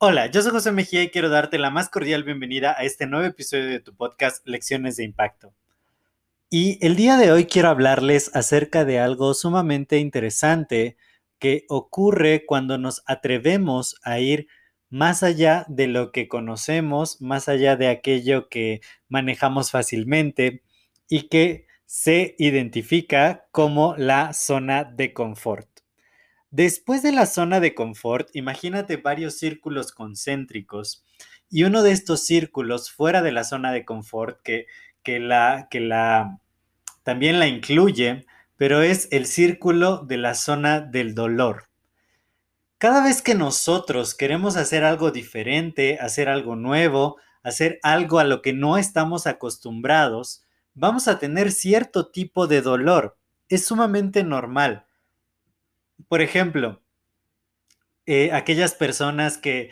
Hola, yo soy José Mejía y quiero darte la más cordial bienvenida a este nuevo episodio de tu podcast Lecciones de Impacto. Y el día de hoy quiero hablarles acerca de algo sumamente interesante que ocurre cuando nos atrevemos a ir más allá de lo que conocemos, más allá de aquello que manejamos fácilmente y que se identifica como la zona de confort. Después de la zona de confort, imagínate varios círculos concéntricos y uno de estos círculos fuera de la zona de confort que, la, que la, también la incluye, pero es el círculo de la zona del dolor. Cada vez que nosotros queremos hacer algo diferente, hacer algo nuevo, hacer algo a lo que no estamos acostumbrados, vamos a tener cierto tipo de dolor. Es sumamente normal por ejemplo, eh, aquellas personas que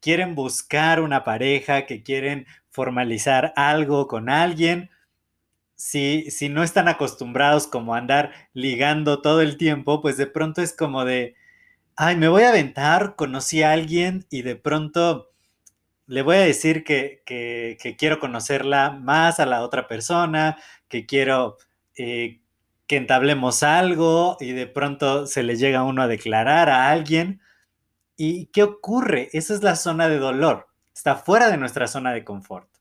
quieren buscar una pareja, que quieren formalizar algo con alguien, si, si no están acostumbrados como a andar ligando todo el tiempo, pues de pronto es como de, ay, me voy a aventar, conocí a alguien y de pronto le voy a decir que, que, quiero conocerla más a la otra persona, que quiero eh, que entablemos algo y de pronto se le llega a uno a declarar a alguien. ¿Y qué ocurre? Esa es la zona de dolor. Está fuera de nuestra zona de confort.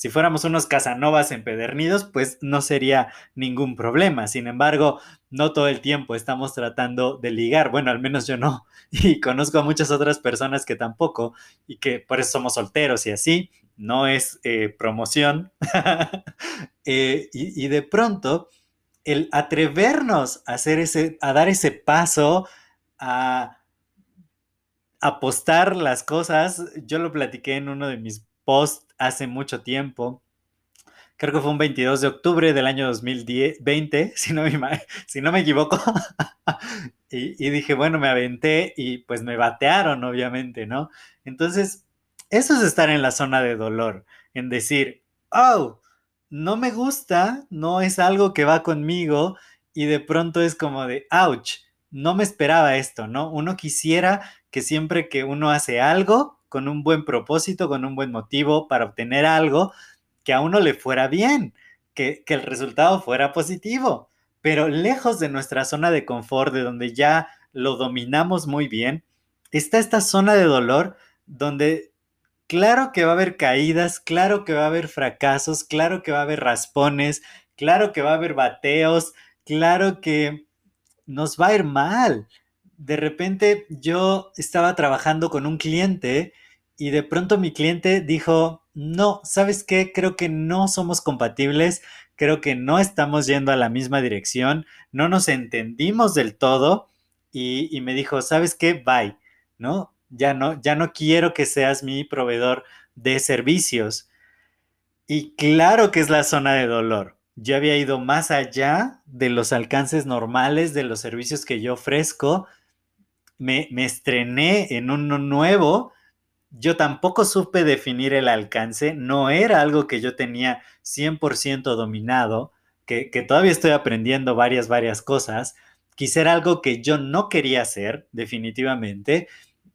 Si fuéramos unos casanovas empedernidos, pues no sería ningún problema. Sin embargo, no todo el tiempo estamos tratando de ligar. Bueno, al menos yo no. Y conozco a muchas otras personas que tampoco y que por eso somos solteros y así. No es eh, promoción. Eh, y de pronto el atrevernos a, hacer ese, a dar ese paso, a apostar las cosas, yo lo platiqué en uno de mis posts hace mucho tiempo. Creo que fue un 22 de octubre del año 2020, si no me, si no me equivoco. y, y dije, bueno, me aventé y pues me batearon, obviamente, ¿no? Entonces, eso es estar en la zona de dolor, en decir, oh, no me gusta, no es algo que va conmigo y de pronto es como de, ouch, no me esperaba esto, ¿no? Uno quisiera que siempre que uno hace algo con un buen propósito, con un buen motivo para obtener algo, que a uno le fuera bien, que, que el resultado fuera positivo, pero lejos de nuestra zona de confort, de donde ya lo dominamos muy bien, está esta zona de dolor donde Claro que va a haber caídas, claro que va a haber fracasos, claro que va a haber raspones, claro que va a haber bateos, claro que nos va a ir mal. De repente yo estaba trabajando con un cliente y de pronto mi cliente dijo, no, ¿sabes qué? Creo que no somos compatibles, creo que no estamos yendo a la misma dirección, no nos entendimos del todo y, me dijo, ¿sabes qué? Bye, ¿no? Ya no, ya no quiero que seas mi proveedor de servicios. Y claro que es la zona de dolor. Yo había ido más allá de los alcances normales de los servicios que yo ofrezco. Me, me estrené en uno nuevo. Yo tampoco supe definir el alcance. No era algo que yo tenía 100% dominado, que, que todavía estoy aprendiendo varias, varias cosas. Quizá era algo que yo no quería hacer, definitivamente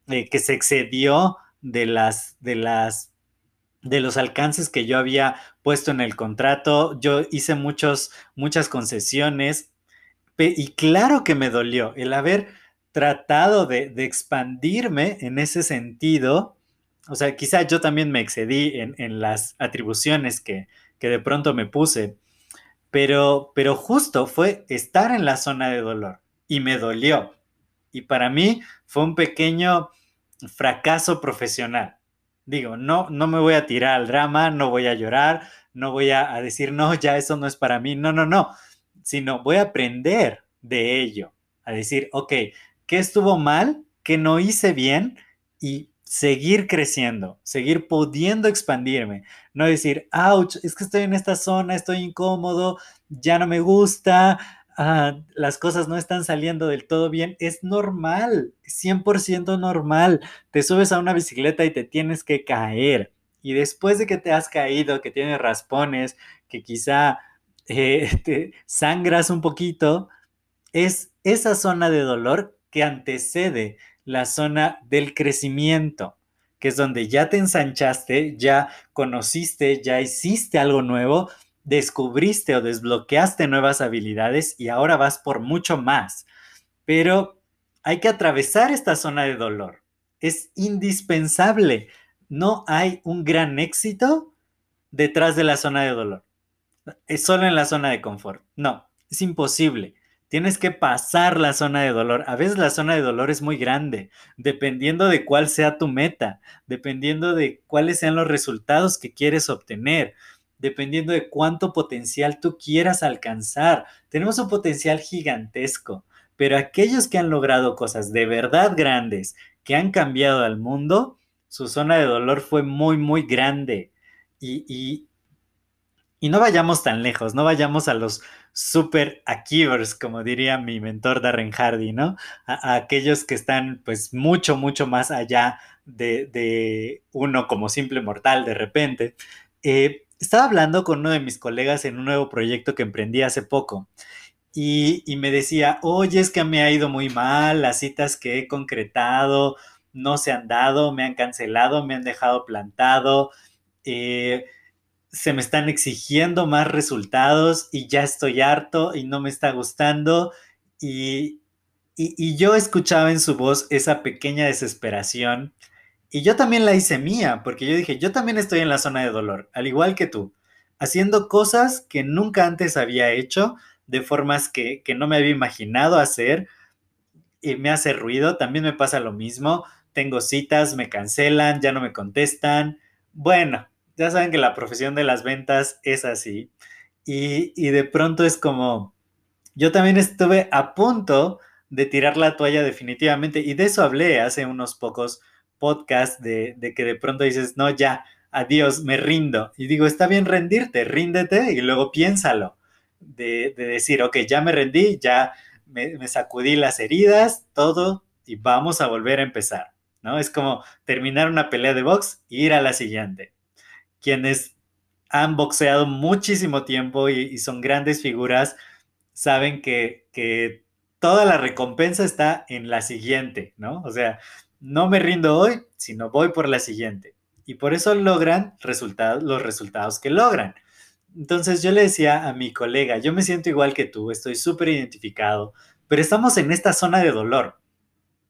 eh, que se excedió de las, de las de los alcances que yo había puesto en el contrato. Yo hice muchos, muchas concesiones y claro que me dolió el haber tratado de, expandirme en ese sentido. O sea, quizá yo también me excedí en, las atribuciones que, que, de pronto me puse, pero, pero justo fue estar en la zona de dolor y me dolió. Y para mí fue un pequeño fracaso profesional. Digo, no, no me voy a tirar al drama, no voy a llorar, no voy a, decir, no, ya eso no es para mí, no, no, no, sino voy a aprender de ello. a decir, ok, ¿qué estuvo mal? ¿Qué no hice bien? Y seguir creciendo, seguir pudiendo expandirme, no decir, ouch, es que estoy en esta zona, estoy incómodo, ya no me gusta, las cosas no están saliendo del todo bien, es normal, 100% normal. Te subes a una bicicleta y te tienes que caer. Y después de que te has caído, que tienes raspones, que quizá eh, te sangras un poquito, es esa zona de dolor que antecede la zona del crecimiento, que es donde ya te ensanchaste, ya conociste, ya hiciste algo nuevo, descubriste o desbloqueaste nuevas habilidades y ahora vas por mucho más. Pero hay que atravesar esta zona de dolor. Es indispensable. No hay un gran éxito detrás de la zona de dolor. Es solo en la zona de confort. No, es imposible. Tienes que pasar la zona de dolor. A veces la zona de dolor es muy grande, dependiendo de cuál sea tu meta, dependiendo de cuáles sean los resultados que quieres obtener, dependiendo de cuánto potencial tú quieras alcanzar. Tenemos un potencial gigantesco, pero aquellos que han logrado cosas de verdad grandes, que han cambiado al mundo, su zona de dolor fue muy, muy grande. Y, y no vayamos tan lejos, no vayamos a los super achievers, como diría mi mentor Darren Hardy, ¿no? A, aquellos que están pues mucho, mucho más allá de, uno como simple mortal de repente. Eh, estaba hablando con uno de mis colegas en un nuevo proyecto que emprendí hace poco y, me decía, oye, es que me ha ido muy mal, las citas que he concretado no se han dado, me han cancelado, me han dejado plantado. Eh, se me están exigiendo más resultados y ya estoy harto y no me está gustando. Y, y, yo escuchaba en su voz esa pequeña desesperación y yo también la hice mía, porque yo dije, yo también estoy en la zona de dolor, al igual que tú, haciendo cosas que nunca antes había hecho, de formas que, que no me había imaginado hacer, y me hace ruido, también me pasa lo mismo, tengo citas, me cancelan, ya no me contestan, bueno, ya saben que la profesión de las ventas es así. Y, de pronto es como, yo también estuve a punto de tirar la toalla definitivamente. Y de eso hablé hace unos pocos podcasts de, que de pronto dices, no, ya, adiós, me rindo. Y digo, está bien rendirte, ríndete y luego piénsalo. De, decir, ok, ya me rendí, ya me, sacudí las heridas, todo, y vamos a volver a empezar, ¿no? Es como terminar una pelea de box e ir a la siguiente quienes han boxeado muchísimo tiempo y, son grandes figuras, saben que, que, toda la recompensa está en la siguiente, ¿no? O sea, no me rindo hoy, sino voy por la siguiente. Y por eso logran resultados, los resultados que logran. Entonces yo le decía a mi colega, yo me siento igual que tú, estoy súper identificado, pero estamos en esta zona de dolor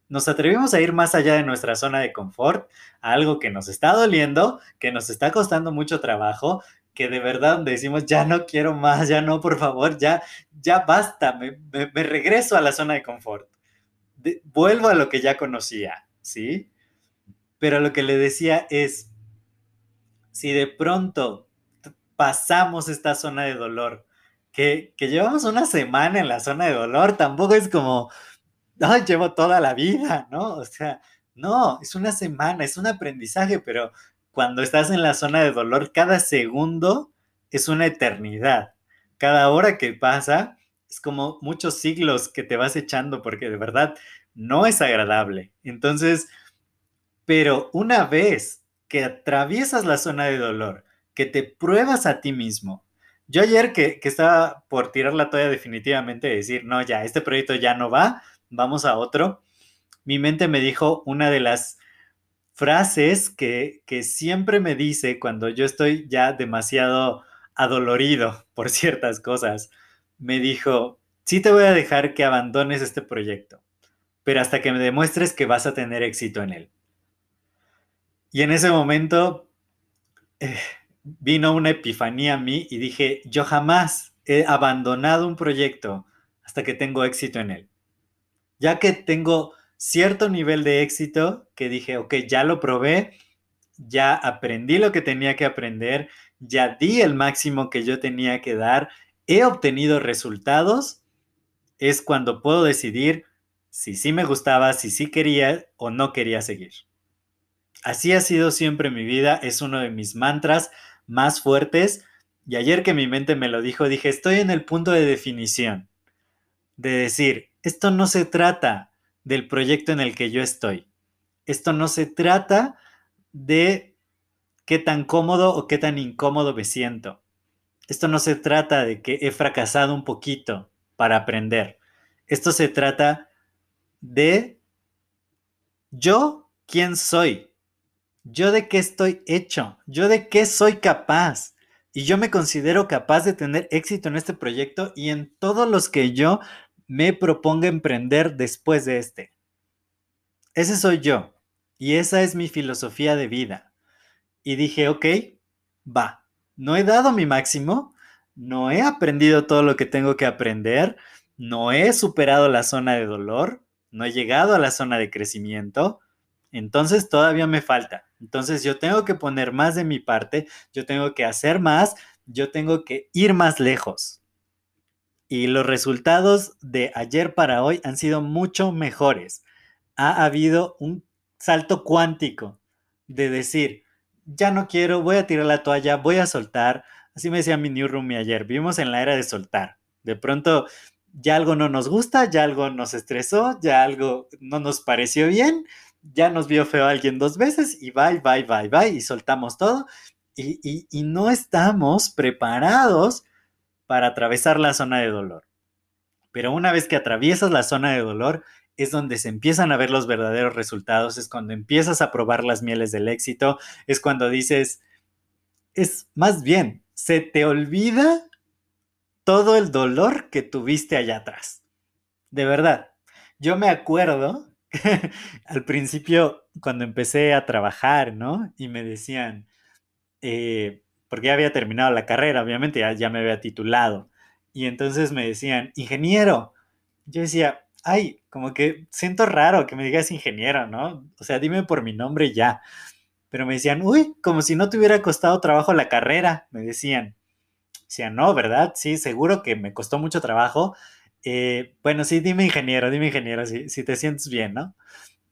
nos atrevimos a ir más allá de nuestra zona de confort, algo que nos está doliendo, que nos está costando mucho trabajo, que de verdad decimos, ya no quiero más, ya no, por favor, ya, ya basta, me, regreso a la zona de confort. vuelvo a lo que ya conocía, ¿sí? Pero lo que le decía es, si de pronto pasamos esta zona de dolor, que, que llevamos una semana en la zona de dolor, tampoco es como, llevo toda la vida, ¿no? O sea, no, es una semana, es un aprendizaje, pero cuando estás en la zona de dolor, cada segundo es una eternidad. Cada hora que pasa es como muchos siglos que te vas echando porque de verdad no es agradable. Entonces, pero una vez que atraviesas la zona de dolor, que te pruebas a ti mismo, yo ayer que, que estaba por tirar la toalla definitivamente, decir, no, ya, este proyecto ya no va, vamos a otro, mi mente me dijo una de las frases que, siempre me dice cuando yo estoy ya demasiado adolorido por ciertas cosas. Me dijo, sí te voy a dejar que abandones este proyecto, pero hasta que me demuestres que vas a tener éxito en él. Y en ese momento eh, vino una epifanía a mí y dije, yo jamás he abandonado un proyecto hasta que tengo éxito en él ya que tengo cierto nivel de éxito, que dije, ok, ya lo probé, ya aprendí lo que tenía que aprender, ya di el máximo que yo tenía que dar, he obtenido resultados, es cuando puedo decidir si sí me gustaba, si sí quería o no quería seguir. Así ha sido siempre mi vida, es uno de mis mantras más fuertes. Y ayer que mi mente me lo dijo, dije, estoy en el punto de definición, de decir, esto no se trata del proyecto en el que yo estoy. Esto no se trata de qué tan cómodo o qué tan incómodo me siento. Esto no se trata de que he fracasado un poquito para aprender. Esto se trata de yo, quién soy, yo de qué estoy hecho, yo de qué soy capaz. Y yo me considero capaz de tener éxito en este proyecto y en todos los que yo me proponga emprender después de este. Ese soy yo. Y esa es mi filosofía de vida. Y dije, ok, va, no he dado mi máximo, no he aprendido todo lo que tengo que aprender, no he superado la zona de dolor, no he llegado a la zona de crecimiento, entonces todavía me falta. Entonces yo tengo que poner más de mi parte, yo tengo que hacer más, yo tengo que ir más lejos. Y los resultados de ayer para hoy han sido mucho mejores. Ha habido un salto cuántico de decir, ya no quiero, voy a tirar la toalla, voy a soltar. Así me decía mi new roomie ayer, vivimos en la era de soltar. De pronto ya algo no nos gusta, ya algo nos estresó, ya algo no nos pareció bien, ya nos vio feo alguien dos veces y bye, bye, bye, bye, y soltamos todo. Y, y no estamos preparados para atravesar la zona de dolor. Pero una vez que atraviesas la zona de dolor, es donde se empiezan a ver los verdaderos resultados, es cuando empiezas a probar las mieles del éxito, es cuando dices, es más bien, se te olvida todo el dolor que tuviste allá atrás. De verdad, yo me acuerdo al principio cuando empecé a trabajar, ¿no? Y me decían, eh, porque ya había terminado la carrera, obviamente, ya, ya me había titulado. Y entonces me decían, ingeniero. Yo decía, ay, como que siento raro que me digas ingeniero, ¿no? O sea, dime por mi nombre ya. Pero me decían, uy, como si no te hubiera costado trabajo la carrera, me decían. Decían, no, ¿verdad? Sí, seguro que me costó mucho trabajo. Eh, bueno, sí, dime ingeniero, dime ingeniero, si, si te sientes bien, ¿no?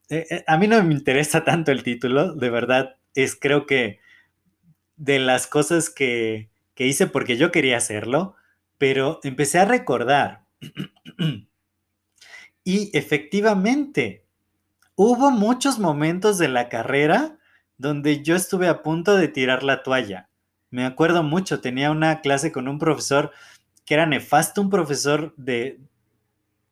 Eh, eh, a mí no me interesa tanto el título, de verdad, es creo que de las cosas que, que hice porque yo quería hacerlo, pero empecé a recordar Y efectivamente, hubo muchos momentos de la carrera donde yo estuve a punto de tirar la toalla. Me acuerdo mucho, tenía una clase con un profesor que era nefasto, un profesor de...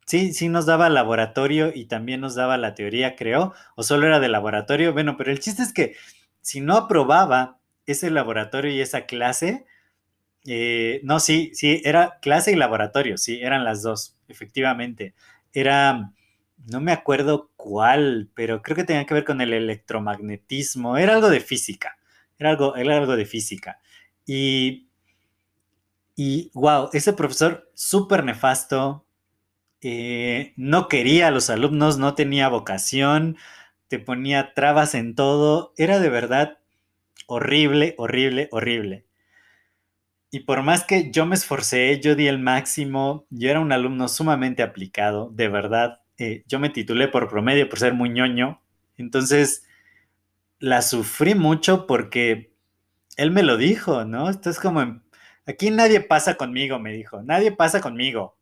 Sí, sí nos daba laboratorio y también nos daba la teoría, creo, o solo era de laboratorio. Bueno, pero el chiste es que si no aprobaba ese laboratorio y esa clase, eh, no, sí, sí, era clase y laboratorio, sí, eran las dos, efectivamente era, no me acuerdo cuál, pero creo que tenía que ver con el electromagnetismo, era algo de física, era algo, era algo de física. Y, y wow, ese profesor súper nefasto, eh, no quería a los alumnos, no tenía vocación, te ponía trabas en todo, era de verdad horrible, horrible, horrible. Y por más que yo me esforcé, yo di el máximo, yo era un alumno sumamente aplicado, de verdad. Eh, yo me titulé por promedio por ser muy ñoño. Entonces, la sufrí mucho porque él me lo dijo, ¿no? Esto es como, aquí nadie pasa conmigo, me dijo, nadie pasa conmigo.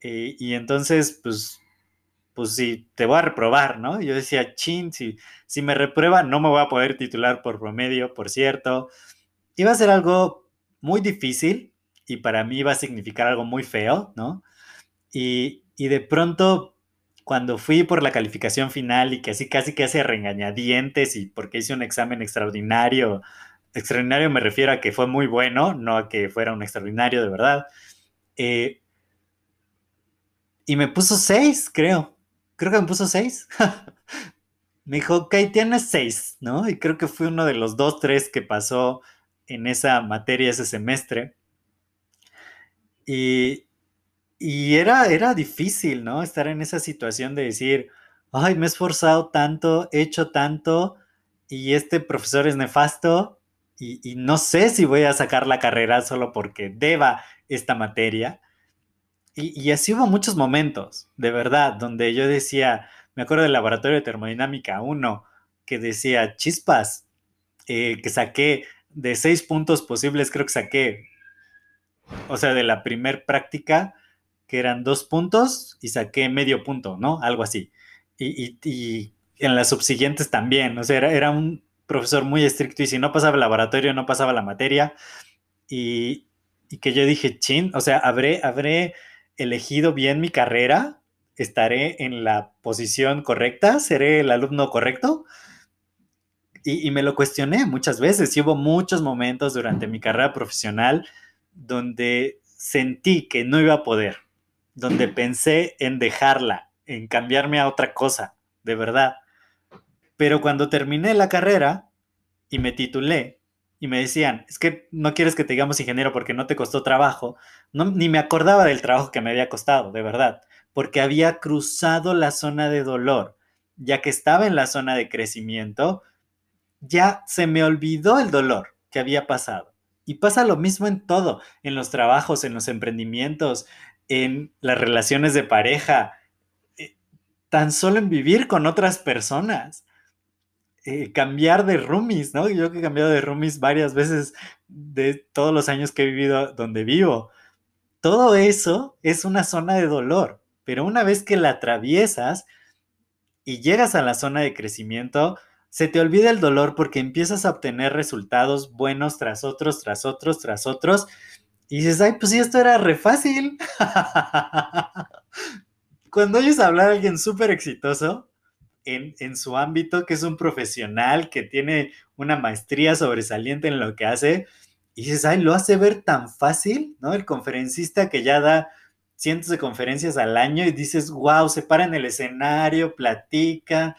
Eh, y entonces, pues, pues sí, te voy a reprobar, ¿no? Yo decía, chin, si, si me reprueba, no me voy a poder titular por promedio, por cierto. Iba a ser algo muy difícil y para mí iba a significar algo muy feo, ¿no? Y, de pronto, cuando fui por la calificación final y que así casi que hace regañadientes y porque hice un examen extraordinario, extraordinario me refiero a que fue muy bueno, no a que fuera un extraordinario de verdad. Eh, y me puso seis, creo. Creo que me puso seis. me dijo, ok, tienes seis, ¿no? Y creo que fue uno de los dos, tres que pasó en esa materia ese semestre. Y, era, era difícil, ¿no? Estar en esa situación de decir, ay, me he esforzado tanto, he hecho tanto, y este profesor es nefasto, y, y, no sé si voy a sacar la carrera solo porque deba esta materia. Y, así hubo muchos momentos, de verdad, donde yo decía, me acuerdo del laboratorio de termodinámica 1, que decía, chispas, eh, que saqué de seis puntos posibles, creo que saqué, o sea, de la primer práctica, que eran dos puntos, y saqué medio punto, ¿no? Algo así. Y, en las subsiguientes también, o sea, era, era, un profesor muy estricto y si no pasaba el laboratorio, no pasaba la materia. Y, y que yo dije, chin, o sea, habré, habré elegido bien mi carrera, estaré en la posición correcta, seré el alumno correcto. Y, me lo cuestioné muchas veces y hubo muchos momentos durante mi carrera profesional donde sentí que no iba a poder, donde pensé en dejarla, en cambiarme a otra cosa, de verdad. Pero cuando terminé la carrera y me titulé, y me decían, es que no quieres que te digamos ingeniero porque no te costó trabajo. Ni me acordaba del trabajo que me había costado, de verdad, porque había cruzado la zona de dolor. Ya que estaba en la zona de crecimiento, ya se me olvidó el dolor que había pasado. Y pasa lo mismo en todo, en los trabajos, en los emprendimientos, en las relaciones de pareja, eh, tan solo en vivir con otras personas. Eh, cambiar de roomies, ¿no? Yo que he cambiado de roomies varias veces de todos los años que he vivido donde vivo. Todo eso es una zona de dolor, pero una vez que la atraviesas y llegas a la zona de crecimiento, se te olvida el dolor porque empiezas a obtener resultados buenos tras otros, tras otros, tras otros. Y dices, ay, pues sí, esto era re fácil. Cuando oyes hablar a alguien súper exitoso, en, su ámbito, que es un profesional, que tiene una maestría sobresaliente en lo que hace, y dices, ay, lo hace ver tan fácil, ¿no? El conferencista que ya da cientos de conferencias al año y dices, wow, se para en el escenario, platica,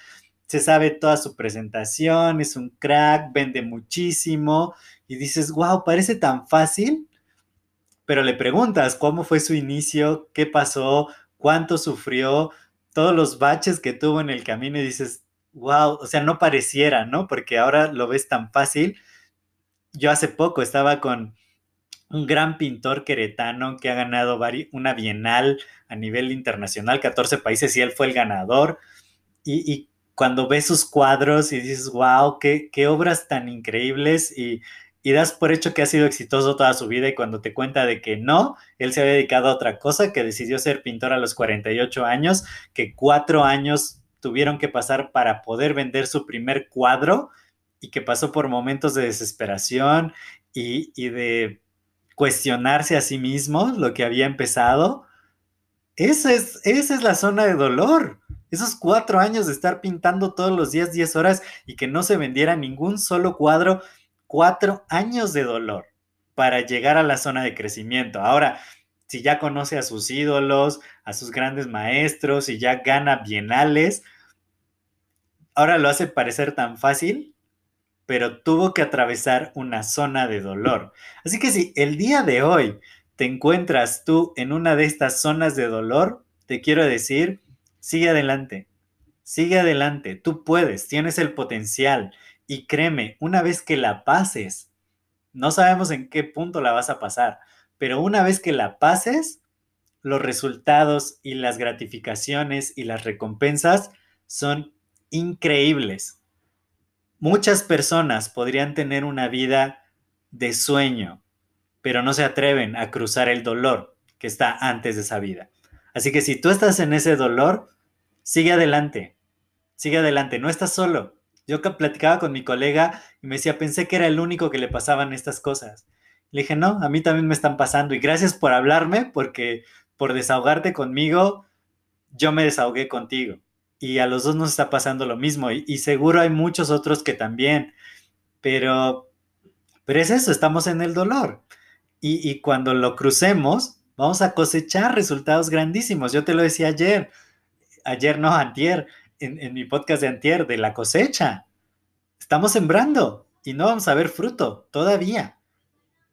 se sabe toda su presentación, es un crack, vende muchísimo, y dices, wow, parece tan fácil, pero le preguntas cómo fue su inicio, qué pasó, cuánto sufrió, todos los baches que tuvo en el camino y dices, wow, o sea, no pareciera, ¿no? Porque ahora lo ves tan fácil. Yo hace poco estaba con un gran pintor queretano que ha ganado una bienal a nivel internacional, 14 países, y él fue el ganador. Y, cuando ves sus cuadros y dices, wow, qué, qué obras tan increíbles y y das por hecho que ha sido exitoso toda su vida y cuando te cuenta de que no, él se había dedicado a otra cosa, que decidió ser pintor a los 48 años, que cuatro años tuvieron que pasar para poder vender su primer cuadro y que pasó por momentos de desesperación y, de cuestionarse a sí mismo lo que había empezado. Esa es, esa es la zona de dolor. Esos cuatro años de estar pintando todos los días 10 horas y que no se vendiera ningún solo cuadro cuatro años de dolor para llegar a la zona de crecimiento. Ahora, si ya conoce a sus ídolos, a sus grandes maestros y ya gana bienales, ahora lo hace parecer tan fácil, pero tuvo que atravesar una zona de dolor. Así que si el día de hoy te encuentras tú en una de estas zonas de dolor, te quiero decir, sigue adelante, sigue adelante, tú puedes, tienes el potencial, y créeme, una vez que la pases, no sabemos en qué punto la vas a pasar, pero una vez que la pases, los resultados y las gratificaciones y las recompensas son increíbles. Muchas personas podrían tener una vida de sueño, pero no se atreven a cruzar el dolor que está antes de esa vida. Así que si tú estás en ese dolor, sigue adelante, sigue adelante, no estás solo. Yo platicaba con mi colega y me decía, pensé que era el único que le pasaban estas cosas. Le dije, no, a mí también me están pasando y gracias por hablarme porque por desahogarte conmigo, yo me desahogué contigo. Y a los dos nos está pasando lo mismo y, seguro hay muchos otros que también. Pero, pero es eso, estamos en el dolor. Y, y cuando lo crucemos, vamos a cosechar resultados grandísimos. Yo te lo decía ayer, ayer no, antier, en, mi podcast de Antier, de la cosecha. Estamos sembrando y no vamos a ver fruto todavía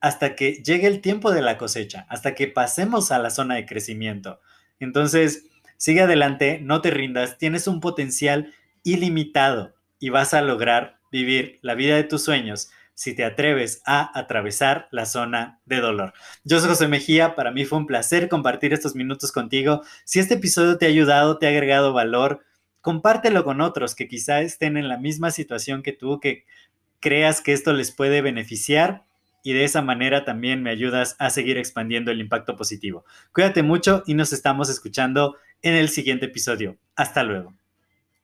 hasta que llegue el tiempo de la cosecha, hasta que pasemos a la zona de crecimiento. Entonces, sigue adelante, no te rindas, tienes un potencial ilimitado y vas a lograr vivir la vida de tus sueños, si te atreves a atravesar la zona de dolor. Yo soy José Mejía, para mí fue un placer compartir estos minutos contigo. Si este episodio te ha ayudado, te ha agregado valor, compártelo con otros que quizá estén en la misma situación que tú, que creas que esto les puede beneficiar y de esa manera también me ayudas a seguir expandiendo el impacto positivo. Cuídate mucho y nos estamos escuchando en el siguiente episodio. Hasta luego.